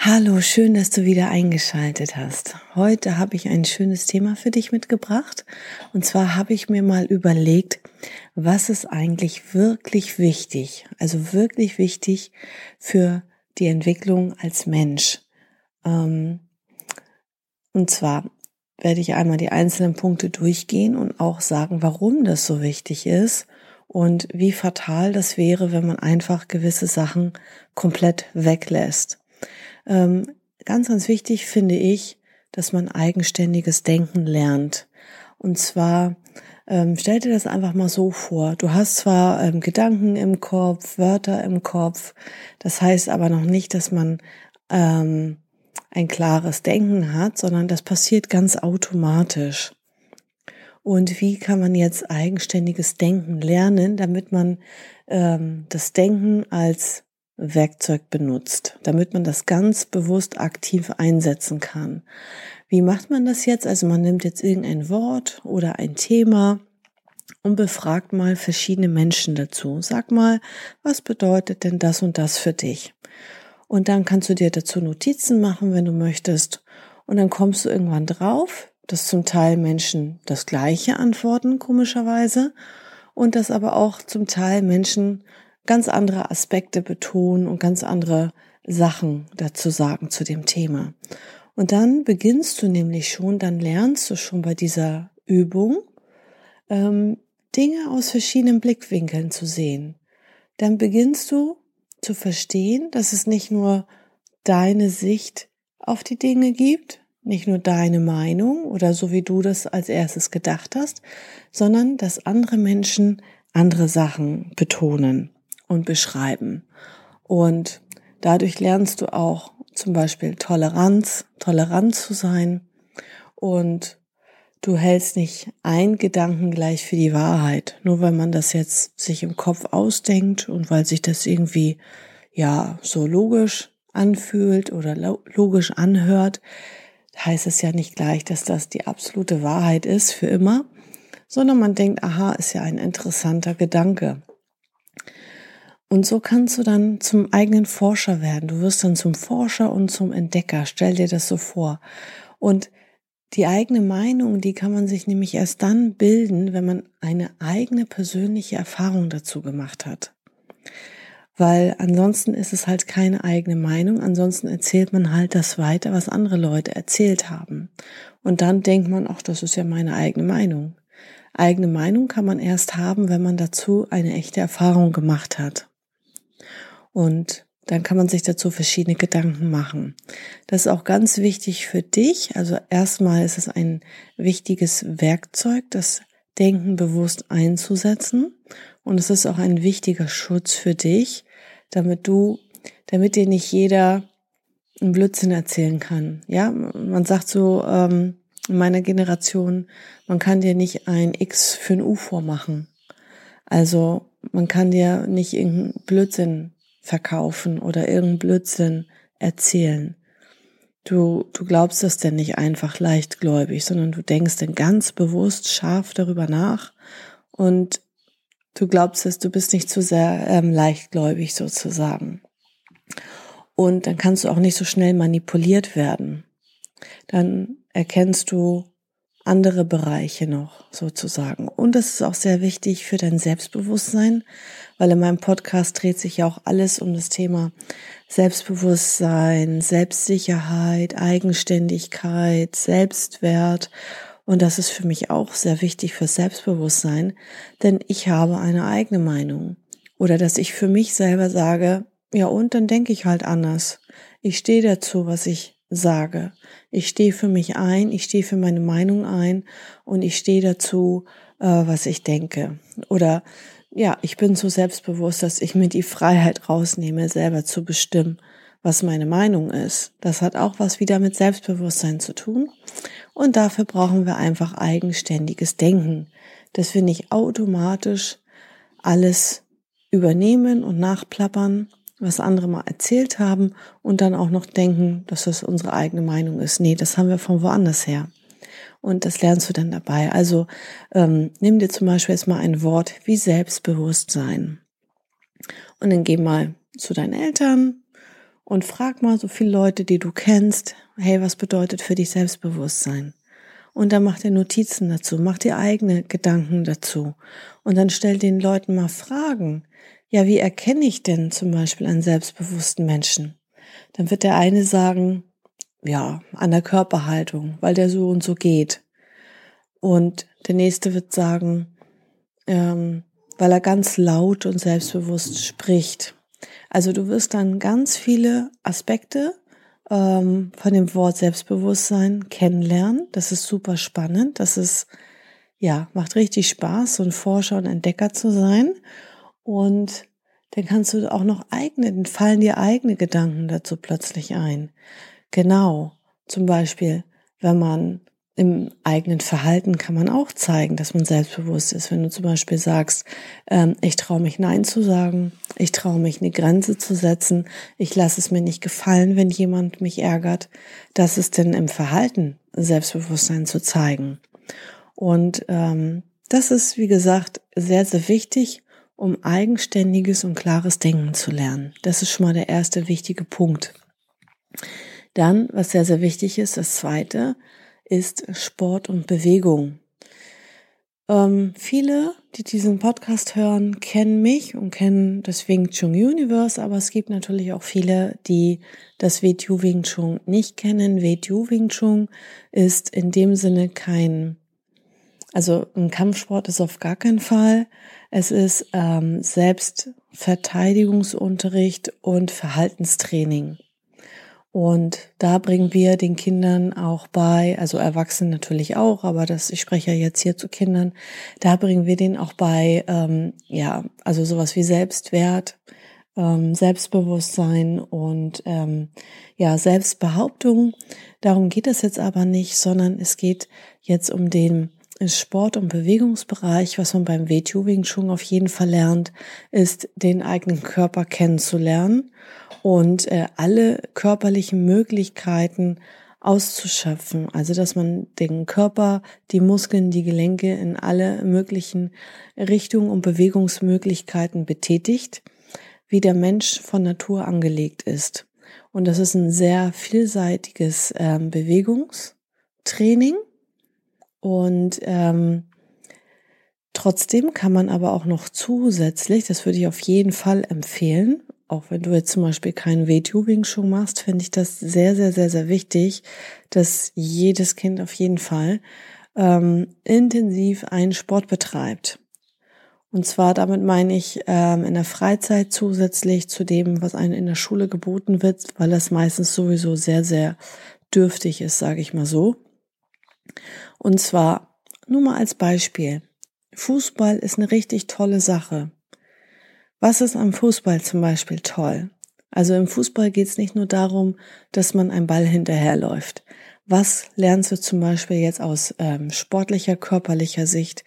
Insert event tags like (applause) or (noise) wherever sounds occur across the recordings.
Hallo, schön, dass du wieder eingeschaltet hast. Heute habe ich ein schönes Thema für dich mitgebracht. Und zwar habe ich mir mal überlegt, was ist eigentlich wirklich wichtig, also wirklich wichtig für die Entwicklung als Mensch. Ähm, und zwar werde ich einmal die einzelnen Punkte durchgehen und auch sagen, warum das so wichtig ist und wie fatal das wäre, wenn man einfach gewisse Sachen komplett weglässt. Ähm, ganz, ganz wichtig finde ich, dass man eigenständiges Denken lernt. Und zwar ähm, stell dir das einfach mal so vor. Du hast zwar ähm, Gedanken im Kopf, Wörter im Kopf, das heißt aber noch nicht, dass man ähm, ein klares Denken hat, sondern das passiert ganz automatisch. Und wie kann man jetzt eigenständiges Denken lernen, damit man ähm, das Denken als Werkzeug benutzt, damit man das ganz bewusst aktiv einsetzen kann. Wie macht man das jetzt? Also man nimmt jetzt irgendein Wort oder ein Thema und befragt mal verschiedene Menschen dazu. Sag mal, was bedeutet denn das und das für dich? Und dann kannst du dir dazu Notizen machen, wenn du möchtest. Und dann kommst du irgendwann drauf, dass zum Teil Menschen das Gleiche antworten, komischerweise. Und dass aber auch zum Teil Menschen ganz andere Aspekte betonen und ganz andere Sachen dazu sagen zu dem Thema. Und dann beginnst du nämlich schon, dann lernst du schon bei dieser Übung ähm, Dinge aus verschiedenen Blickwinkeln zu sehen. Dann beginnst du zu verstehen, dass es nicht nur deine Sicht auf die Dinge gibt, nicht nur deine Meinung oder so wie du das als erstes gedacht hast, sondern dass andere Menschen andere Sachen betonen und beschreiben. Und dadurch lernst du auch zum Beispiel Toleranz, tolerant zu sein und du hältst nicht ein Gedanken gleich für die Wahrheit, nur weil man das jetzt sich im Kopf ausdenkt und weil sich das irgendwie ja so logisch anfühlt oder logisch anhört, heißt es ja nicht gleich, dass das die absolute Wahrheit ist für immer, sondern man denkt, aha, ist ja ein interessanter Gedanke. Und so kannst du dann zum eigenen Forscher werden. Du wirst dann zum Forscher und zum Entdecker. Stell dir das so vor. Und die eigene Meinung, die kann man sich nämlich erst dann bilden, wenn man eine eigene persönliche Erfahrung dazu gemacht hat. Weil ansonsten ist es halt keine eigene Meinung, ansonsten erzählt man halt das weiter, was andere Leute erzählt haben. Und dann denkt man, ach, das ist ja meine eigene Meinung. Eigene Meinung kann man erst haben, wenn man dazu eine echte Erfahrung gemacht hat. Und dann kann man sich dazu verschiedene Gedanken machen. Das ist auch ganz wichtig für dich. Also erstmal ist es ein wichtiges Werkzeug, das Denken bewusst einzusetzen. Und es ist auch ein wichtiger Schutz für dich, damit du, damit dir nicht jeder einen Blödsinn erzählen kann. Ja, man sagt so ähm, in meiner Generation, man kann dir nicht ein X für ein U vormachen. Also man kann dir nicht irgendeinen Blödsinn verkaufen oder irgendeinen Blödsinn erzählen. Du, du glaubst das denn nicht einfach leichtgläubig, sondern du denkst denn ganz bewusst scharf darüber nach und du glaubst es, du bist nicht zu sehr ähm, leichtgläubig sozusagen. Und dann kannst du auch nicht so schnell manipuliert werden. Dann erkennst du andere Bereiche noch sozusagen. Und das ist auch sehr wichtig für dein Selbstbewusstsein, weil in meinem Podcast dreht sich ja auch alles um das Thema Selbstbewusstsein, Selbstsicherheit, Eigenständigkeit, Selbstwert. Und das ist für mich auch sehr wichtig für Selbstbewusstsein, denn ich habe eine eigene Meinung. Oder dass ich für mich selber sage, ja und dann denke ich halt anders. Ich stehe dazu, was ich sage. Ich stehe für mich ein, ich stehe für meine Meinung ein und ich stehe dazu, äh, was ich denke. Oder ja, ich bin so selbstbewusst, dass ich mir die Freiheit rausnehme, selber zu bestimmen, was meine Meinung ist. Das hat auch was wieder mit Selbstbewusstsein zu tun. Und dafür brauchen wir einfach eigenständiges Denken, dass wir nicht automatisch alles übernehmen und nachplappern, was andere mal erzählt haben und dann auch noch denken, dass das unsere eigene Meinung ist. Nee, das haben wir von woanders her. Und das lernst du dann dabei. Also ähm, nimm dir zum Beispiel jetzt mal ein Wort wie Selbstbewusstsein. Und dann geh mal zu deinen Eltern und frag mal so viele Leute, die du kennst, hey, was bedeutet für dich Selbstbewusstsein? Und dann mach dir Notizen dazu, mach dir eigene Gedanken dazu. Und dann stell den Leuten mal Fragen. Ja, wie erkenne ich denn zum Beispiel einen selbstbewussten Menschen? Dann wird der eine sagen, ja, an der Körperhaltung, weil der so und so geht. Und der nächste wird sagen, ähm, weil er ganz laut und selbstbewusst spricht. Also du wirst dann ganz viele Aspekte ähm, von dem Wort Selbstbewusstsein kennenlernen. Das ist super spannend. Das ist, ja, macht richtig Spaß, so ein Forscher und Entdecker zu sein. Und dann kannst du auch noch eigene, dann fallen dir eigene Gedanken dazu plötzlich ein. Genau. Zum Beispiel, wenn man im eigenen Verhalten kann man auch zeigen, dass man selbstbewusst ist. Wenn du zum Beispiel sagst, ähm, ich traue mich Nein zu sagen, ich traue mich eine Grenze zu setzen, ich lasse es mir nicht gefallen, wenn jemand mich ärgert, das ist denn im Verhalten Selbstbewusstsein zu zeigen. Und ähm, das ist, wie gesagt, sehr, sehr wichtig, um eigenständiges und klares Denken zu lernen. Das ist schon mal der erste wichtige Punkt. Dann, was sehr, sehr wichtig ist, das zweite, ist Sport und Bewegung. Ähm, viele, die diesen Podcast hören, kennen mich und kennen das Wing Chun Universe, aber es gibt natürlich auch viele, die das WTU Wing Chun nicht kennen. WTU Wing Chun ist in dem Sinne kein, also ein Kampfsport ist auf gar keinen Fall. Es ist ähm, Selbstverteidigungsunterricht und Verhaltenstraining. Und da bringen wir den Kindern auch bei, also Erwachsenen natürlich auch, aber das, ich spreche ja jetzt hier zu Kindern, da bringen wir denen auch bei, ähm, ja, also sowas wie Selbstwert, ähm, Selbstbewusstsein und ähm, ja, Selbstbehauptung. Darum geht es jetzt aber nicht, sondern es geht jetzt um den Sport- und Bewegungsbereich, was man beim W-Tubing schon auf jeden Fall lernt, ist den eigenen Körper kennenzulernen und äh, alle körperlichen Möglichkeiten auszuschöpfen. Also, dass man den Körper, die Muskeln, die Gelenke in alle möglichen Richtungen und Bewegungsmöglichkeiten betätigt, wie der Mensch von Natur angelegt ist. Und das ist ein sehr vielseitiges ähm, Bewegungstraining. Und ähm, trotzdem kann man aber auch noch zusätzlich, das würde ich auf jeden Fall empfehlen, auch wenn du jetzt zum Beispiel keinen W-Tubing schon machst, finde ich das sehr, sehr, sehr, sehr wichtig, dass jedes Kind auf jeden Fall ähm, intensiv einen Sport betreibt. Und zwar damit meine ich ähm, in der Freizeit zusätzlich zu dem, was einem in der Schule geboten wird, weil das meistens sowieso sehr, sehr dürftig ist, sage ich mal so. Und zwar nur mal als Beispiel. Fußball ist eine richtig tolle Sache. Was ist am Fußball zum Beispiel toll? Also im Fußball geht es nicht nur darum, dass man einem Ball hinterherläuft. Was lernst du zum Beispiel jetzt aus ähm, sportlicher, körperlicher Sicht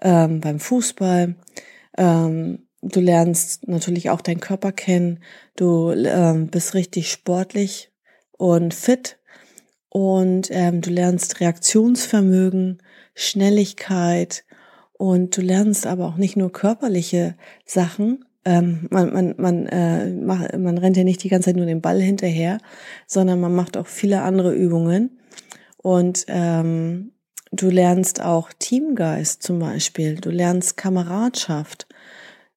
ähm, beim Fußball? Ähm, du lernst natürlich auch deinen Körper kennen. Du ähm, bist richtig sportlich und fit und ähm, du lernst Reaktionsvermögen, Schnelligkeit und du lernst aber auch nicht nur körperliche Sachen, ähm, man, man, man, äh, macht, man rennt ja nicht die ganze Zeit nur den Ball hinterher, sondern man macht auch viele andere Übungen. Und ähm, du lernst auch Teamgeist zum Beispiel, du lernst Kameradschaft,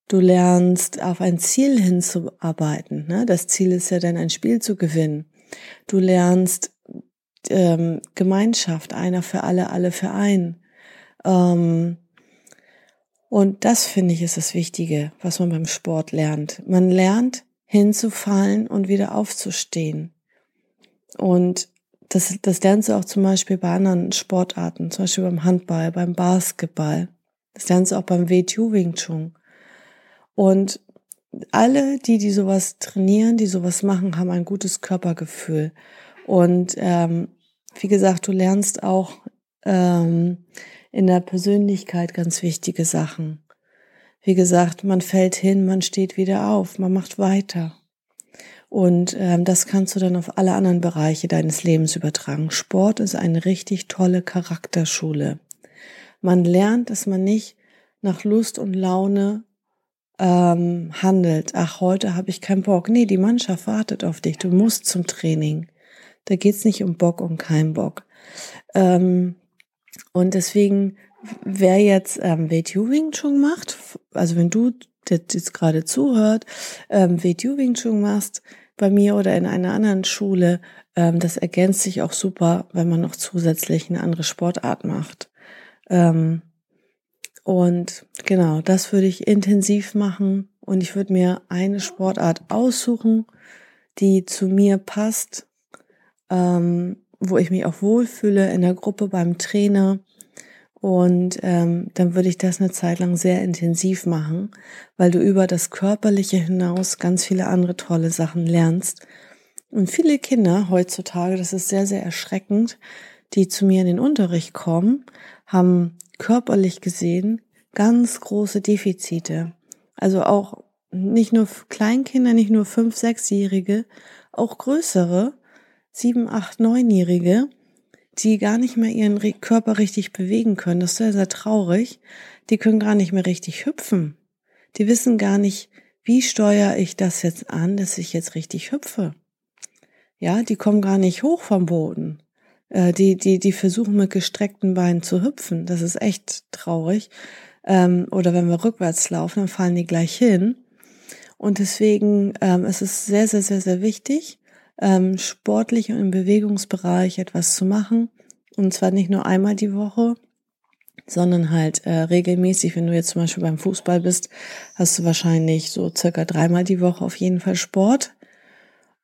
du lernst auf ein Ziel hinzuarbeiten. Ne? Das Ziel ist ja dann ein Spiel zu gewinnen. Du lernst ähm, Gemeinschaft, einer für alle, alle für einen. Ähm, und das finde ich ist das Wichtige, was man beim Sport lernt. Man lernt hinzufallen und wieder aufzustehen. Und das, das lernst du auch zum Beispiel bei anderen Sportarten, zum Beispiel beim Handball, beim Basketball. Das lernst du auch beim WTU Wing Chun. Und alle, die, die sowas trainieren, die sowas machen, haben ein gutes Körpergefühl. Und ähm, wie gesagt, du lernst auch ähm, in der Persönlichkeit ganz wichtige Sachen. Wie gesagt, man fällt hin, man steht wieder auf, man macht weiter. Und ähm, das kannst du dann auf alle anderen Bereiche deines Lebens übertragen. Sport ist eine richtig tolle Charakterschule. Man lernt, dass man nicht nach Lust und Laune ähm, handelt. Ach, heute habe ich keinen Bock. Nee, die Mannschaft wartet auf dich. Du musst zum Training. Da geht's nicht um Bock und kein Bock. Ähm, und deswegen, wer jetzt ähm, Weitu Wing Chun macht, also wenn du jetzt gerade zuhört, ähm, Weitu Wing Chun machst, bei mir oder in einer anderen Schule, ähm, das ergänzt sich auch super, wenn man noch zusätzlich eine andere Sportart macht. Ähm, und genau, das würde ich intensiv machen und ich würde mir eine Sportart aussuchen, die zu mir passt, ähm, wo ich mich auch wohlfühle in der Gruppe beim Trainer. Und ähm, dann würde ich das eine Zeit lang sehr intensiv machen, weil du über das Körperliche hinaus ganz viele andere tolle Sachen lernst. Und viele Kinder heutzutage, das ist sehr, sehr erschreckend, die zu mir in den Unterricht kommen, haben körperlich gesehen ganz große Defizite. Also auch nicht nur Kleinkinder, nicht nur fünf, sechsjährige, auch größere, sieben, acht, neunjährige, die gar nicht mehr ihren Körper richtig bewegen können. Das ist sehr, sehr traurig. Die können gar nicht mehr richtig hüpfen. Die wissen gar nicht, wie steuere ich das jetzt an, dass ich jetzt richtig hüpfe. Ja, die kommen gar nicht hoch vom Boden. Äh, die, die, die versuchen mit gestreckten Beinen zu hüpfen. Das ist echt traurig. Ähm, oder wenn wir rückwärts laufen, dann fallen die gleich hin. Und deswegen ähm, ist es sehr, sehr, sehr, sehr wichtig, ähm, sportlich und im Bewegungsbereich etwas zu machen. Und zwar nicht nur einmal die Woche, sondern halt äh, regelmäßig. Wenn du jetzt zum Beispiel beim Fußball bist, hast du wahrscheinlich so circa dreimal die Woche auf jeden Fall Sport.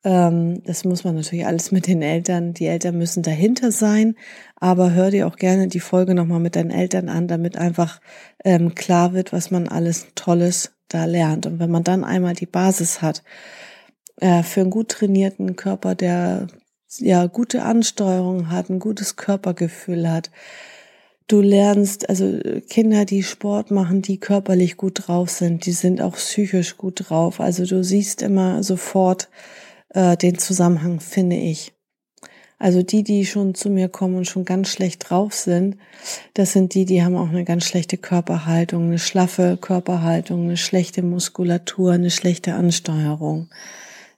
Ähm, das muss man natürlich alles mit den Eltern. Die Eltern müssen dahinter sein, aber hör dir auch gerne die Folge nochmal mit deinen Eltern an, damit einfach ähm, klar wird, was man alles Tolles da lernt. Und wenn man dann einmal die Basis hat, äh, für einen gut trainierten Körper, der ja gute Ansteuerung hat, ein gutes Körpergefühl hat. Du lernst, also Kinder, die Sport machen, die körperlich gut drauf sind, die sind auch psychisch gut drauf. Also du siehst immer sofort äh, den Zusammenhang, finde ich. Also die, die schon zu mir kommen und schon ganz schlecht drauf sind, das sind die, die haben auch eine ganz schlechte Körperhaltung, eine schlaffe Körperhaltung, eine schlechte Muskulatur, eine schlechte Ansteuerung.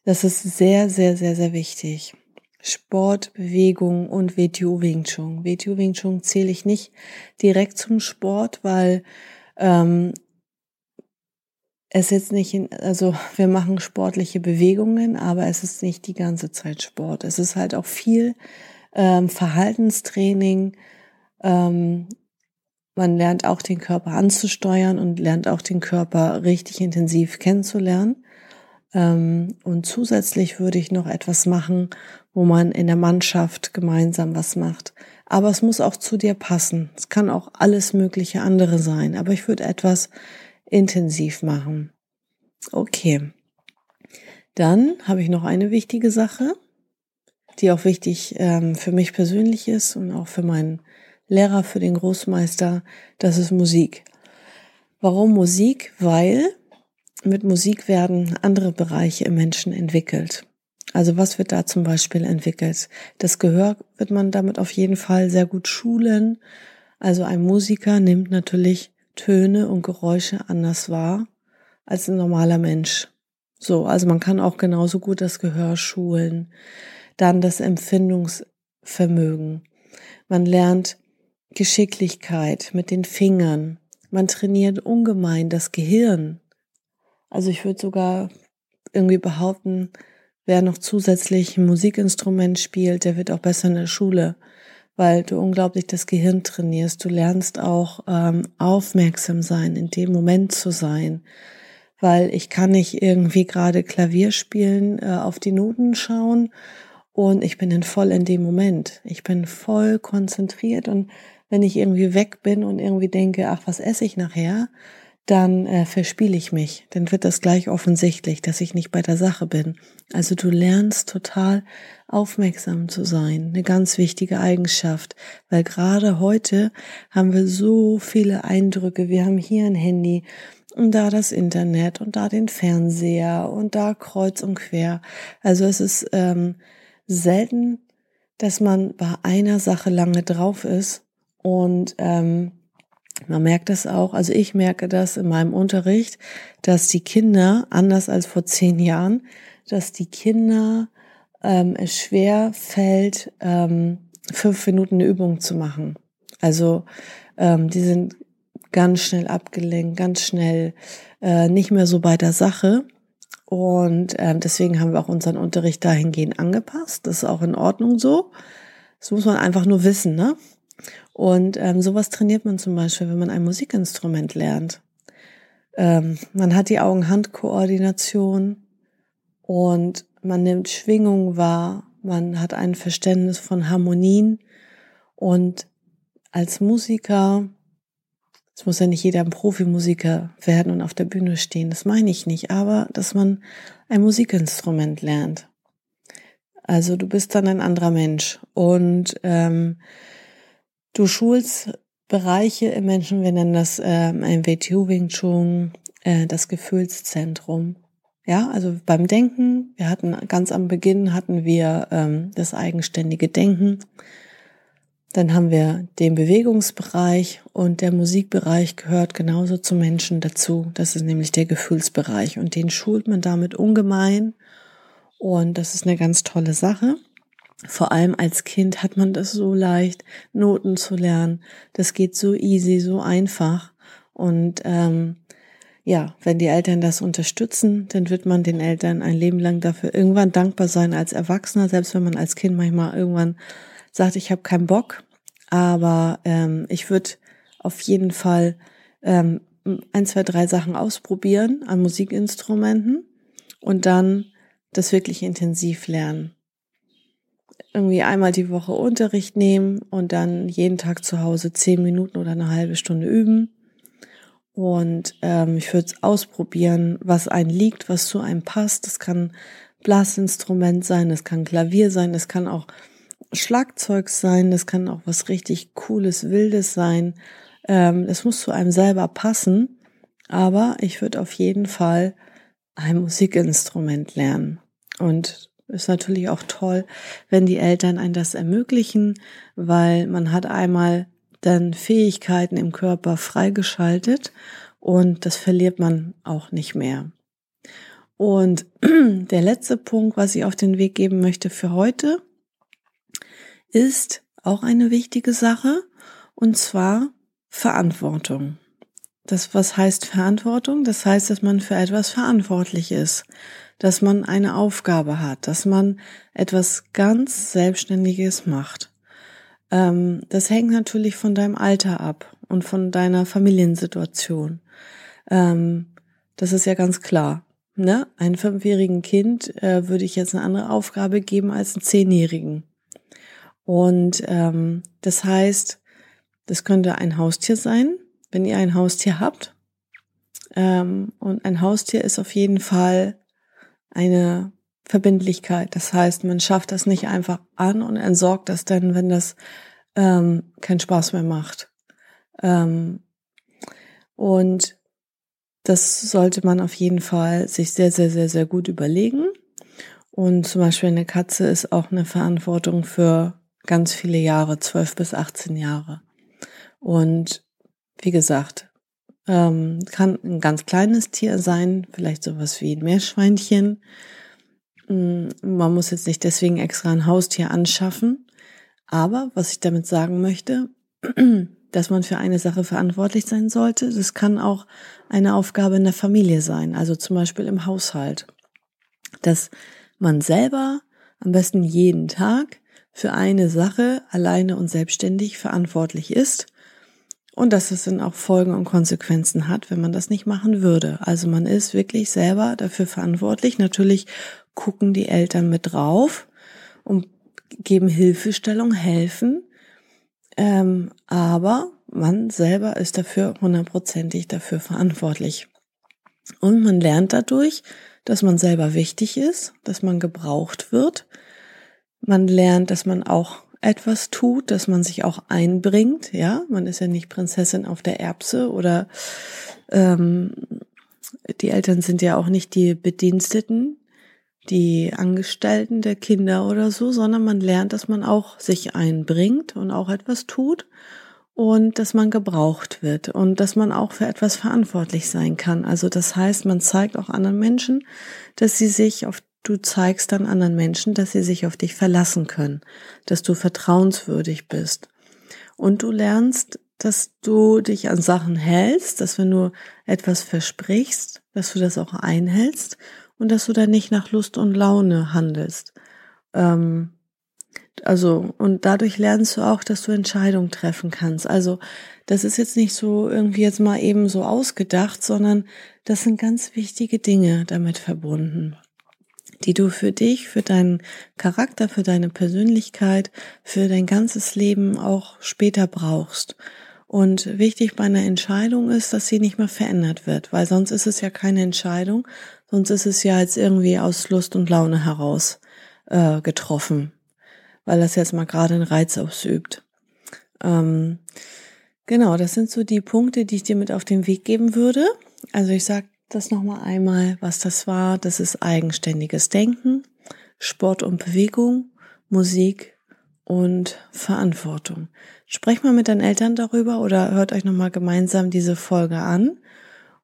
Das ist sehr, sehr, sehr, sehr wichtig. Sport, Bewegung und WTU Wing Chun. WTU Wing Chun zähle ich nicht direkt zum Sport, weil ähm, es jetzt nicht, in, also (laughs) wir machen sportliche Bewegungen, aber es ist nicht die ganze Zeit Sport. Es ist halt auch viel ähm, Verhaltenstraining. Ähm, man lernt auch den Körper anzusteuern und lernt auch den Körper richtig intensiv kennenzulernen. Ähm, und zusätzlich würde ich noch etwas machen, wo man in der Mannschaft gemeinsam was macht. Aber es muss auch zu dir passen. Es kann auch alles mögliche andere sein. Aber ich würde etwas intensiv machen. Okay. Dann habe ich noch eine wichtige Sache, die auch wichtig ähm, für mich persönlich ist und auch für meinen Lehrer, für den Großmeister. Das ist Musik. Warum Musik? Weil mit Musik werden andere Bereiche im Menschen entwickelt. Also was wird da zum Beispiel entwickelt? Das Gehör wird man damit auf jeden Fall sehr gut schulen. Also ein Musiker nimmt natürlich Töne und Geräusche anders wahr als ein normaler Mensch. So, also man kann auch genauso gut das Gehör schulen. Dann das Empfindungsvermögen. Man lernt Geschicklichkeit mit den Fingern. Man trainiert ungemein das Gehirn. Also ich würde sogar irgendwie behaupten, wer noch zusätzlich ein Musikinstrument spielt, der wird auch besser in der Schule, weil du unglaublich das Gehirn trainierst. Du lernst auch ähm, aufmerksam sein, in dem Moment zu sein, weil ich kann nicht irgendwie gerade Klavier spielen, äh, auf die Noten schauen und ich bin dann voll in dem Moment. Ich bin voll konzentriert und wenn ich irgendwie weg bin und irgendwie denke, ach, was esse ich nachher, dann äh, verspiele ich mich. Dann wird das gleich offensichtlich, dass ich nicht bei der Sache bin. Also du lernst total aufmerksam zu sein. Eine ganz wichtige Eigenschaft, weil gerade heute haben wir so viele Eindrücke. Wir haben hier ein Handy und da das Internet und da den Fernseher und da kreuz und quer. Also es ist ähm, selten, dass man bei einer Sache lange drauf ist und ähm, man merkt das auch, also ich merke das in meinem Unterricht, dass die Kinder, anders als vor zehn Jahren, dass die Kinder ähm, es schwer fällt, ähm, fünf Minuten eine Übung zu machen. Also ähm, die sind ganz schnell abgelenkt, ganz schnell äh, nicht mehr so bei der Sache. Und ähm, deswegen haben wir auch unseren Unterricht dahingehend angepasst. Das ist auch in Ordnung so. Das muss man einfach nur wissen, ne? Und ähm, sowas trainiert man zum Beispiel, wenn man ein Musikinstrument lernt. Ähm, man hat die Augen-Hand-Koordination und man nimmt Schwingung wahr, man hat ein Verständnis von Harmonien und als Musiker, es muss ja nicht jeder ein Profimusiker werden und auf der Bühne stehen, das meine ich nicht, aber dass man ein Musikinstrument lernt. Also du bist dann ein anderer Mensch und ähm, Du schulst Bereiche im Menschen, wir nennen das äh, MWTU Wing Chun, äh, das Gefühlszentrum. Ja, also beim Denken, wir hatten ganz am Beginn hatten wir ähm, das eigenständige Denken. Dann haben wir den Bewegungsbereich und der Musikbereich gehört genauso zum Menschen dazu. Das ist nämlich der Gefühlsbereich und den schult man damit ungemein. Und das ist eine ganz tolle Sache. Vor allem als Kind hat man das so leicht, Noten zu lernen. Das geht so easy, so einfach. Und ähm, ja, wenn die Eltern das unterstützen, dann wird man den Eltern ein Leben lang dafür irgendwann dankbar sein als Erwachsener, selbst wenn man als Kind manchmal irgendwann sagt, ich habe keinen Bock. Aber ähm, ich würde auf jeden Fall ähm, ein, zwei, drei Sachen ausprobieren an Musikinstrumenten und dann das wirklich intensiv lernen irgendwie einmal die Woche Unterricht nehmen und dann jeden Tag zu Hause zehn Minuten oder eine halbe Stunde üben. Und ähm, ich würde es ausprobieren, was einem liegt, was zu einem passt. Das kann Blasinstrument sein, das kann Klavier sein, das kann auch Schlagzeug sein, das kann auch was richtig Cooles, Wildes sein. Ähm, das muss zu einem selber passen. Aber ich würde auf jeden Fall ein Musikinstrument lernen. Und ist natürlich auch toll, wenn die Eltern ein das ermöglichen, weil man hat einmal dann Fähigkeiten im Körper freigeschaltet und das verliert man auch nicht mehr. Und (clears throat) der letzte Punkt, was ich auf den Weg geben möchte für heute, ist auch eine wichtige Sache und zwar Verantwortung. Das, was heißt Verantwortung? Das heißt, dass man für etwas verantwortlich ist dass man eine Aufgabe hat, dass man etwas ganz Selbstständiges macht. Ähm, das hängt natürlich von deinem Alter ab und von deiner Familiensituation. Ähm, das ist ja ganz klar. Ne? Ein fünfjährigen Kind äh, würde ich jetzt eine andere Aufgabe geben als einen zehnjährigen. Und ähm, das heißt, das könnte ein Haustier sein, wenn ihr ein Haustier habt. Ähm, und ein Haustier ist auf jeden Fall eine Verbindlichkeit. Das heißt, man schafft das nicht einfach an und entsorgt das dann, wenn das ähm, keinen Spaß mehr macht. Ähm, und das sollte man auf jeden Fall sich sehr, sehr, sehr, sehr gut überlegen. Und zum Beispiel eine Katze ist auch eine Verantwortung für ganz viele Jahre, zwölf bis 18 Jahre. Und wie gesagt, ähm, kann ein ganz kleines Tier sein, vielleicht sowas wie ein Meerschweinchen. Mm, man muss jetzt nicht deswegen extra ein Haustier anschaffen. Aber was ich damit sagen möchte, (clears throat) dass man für eine Sache verantwortlich sein sollte, das kann auch eine Aufgabe in der Familie sein, also zum Beispiel im Haushalt. Dass man selber am besten jeden Tag für eine Sache alleine und selbstständig verantwortlich ist und dass es dann auch Folgen und Konsequenzen hat, wenn man das nicht machen würde. Also man ist wirklich selber dafür verantwortlich. Natürlich gucken die Eltern mit drauf und geben Hilfestellung, helfen. Ähm, aber man selber ist dafür hundertprozentig dafür verantwortlich. Und man lernt dadurch, dass man selber wichtig ist, dass man gebraucht wird. Man lernt, dass man auch etwas tut, dass man sich auch einbringt. Ja, man ist ja nicht Prinzessin auf der Erbse oder ähm, die Eltern sind ja auch nicht die Bediensteten, die Angestellten der Kinder oder so, sondern man lernt, dass man auch sich einbringt und auch etwas tut und dass man gebraucht wird und dass man auch für etwas verantwortlich sein kann. Also das heißt, man zeigt auch anderen Menschen, dass sie sich auf du zeigst dann anderen Menschen, dass sie sich auf dich verlassen können, dass du vertrauenswürdig bist. Und du lernst, dass du dich an Sachen hältst, dass wenn du etwas versprichst, dass du das auch einhältst und dass du dann nicht nach Lust und Laune handelst. Ähm, also, und dadurch lernst du auch, dass du Entscheidungen treffen kannst. Also, das ist jetzt nicht so irgendwie jetzt mal eben so ausgedacht, sondern das sind ganz wichtige Dinge damit verbunden, die du für dich, für deinen Charakter, für deine Persönlichkeit, für dein ganzes Leben auch später brauchst. Und wichtig bei einer Entscheidung ist, dass sie nicht mehr verändert wird, weil sonst ist es ja keine Entscheidung, sonst ist es ja jetzt irgendwie aus Lust und Laune heraus äh, getroffen weil das jetzt mal gerade einen Reiz ausübt. Ähm, genau, das sind so die Punkte, die ich dir mit auf den Weg geben würde. Also ich sage das nochmal einmal, was das war. Das ist eigenständiges Denken, Sport und Bewegung, Musik und Verantwortung. Sprecht mal mit deinen Eltern darüber oder hört euch nochmal gemeinsam diese Folge an.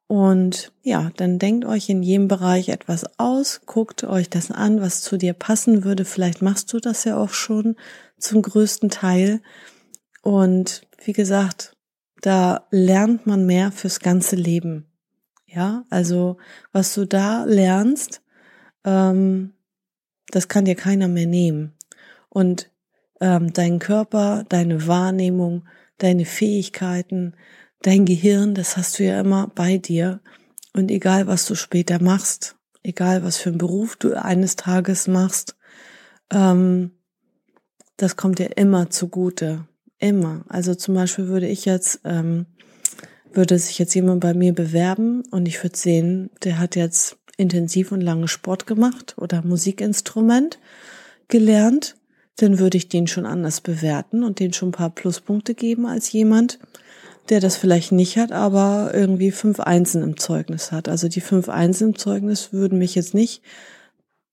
Und ja, dann denkt euch in jedem Bereich etwas aus, guckt euch das an, was zu dir passen würde. Vielleicht machst du das ja auch schon zum größten Teil. Und wie gesagt, da lernt man mehr fürs ganze Leben. Ja, also was du da lernst, ähm, das kann dir keiner mehr nehmen. Und ähm, dein Körper, deine Wahrnehmung, deine Fähigkeiten, dein Gehirn, das hast du ja immer bei dir. Und egal, was du später machst, egal, was für einen Beruf du eines Tages machst, ähm, das kommt dir immer zugute. Immer. Also zum Beispiel würde ich jetzt, ähm, würde sich jetzt jemand bei mir bewerben und ich würde sehen, der hat jetzt intensiv und lange Sport gemacht oder Musikinstrument gelernt, dann würde ich den schon anders bewerten und den schon ein paar Pluspunkte geben als jemand, der das vielleicht nicht hat, aber irgendwie fünf Einsen im Zeugnis hat. Also die fünf Einsen im Zeugnis würden mich jetzt nicht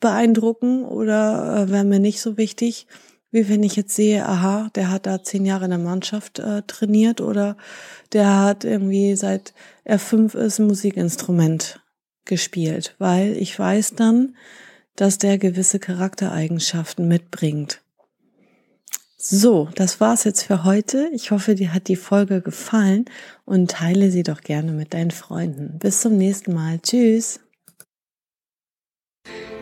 beeindrucken oder äh, wären mir nicht so wichtig, wie wenn ich jetzt sehe, aha, der hat da zehn Jahre in der Mannschaft äh, trainiert oder der hat irgendwie seit er fünf ist ein Musikinstrument gespielt, weil ich weiß dann, dass der gewisse Charaktereigenschaften mitbringt. So, das war's jetzt für heute. Ich hoffe, dir hat die Folge gefallen und teile sie doch gerne mit deinen Freunden. Bis zum nächsten Mal. Tschüss.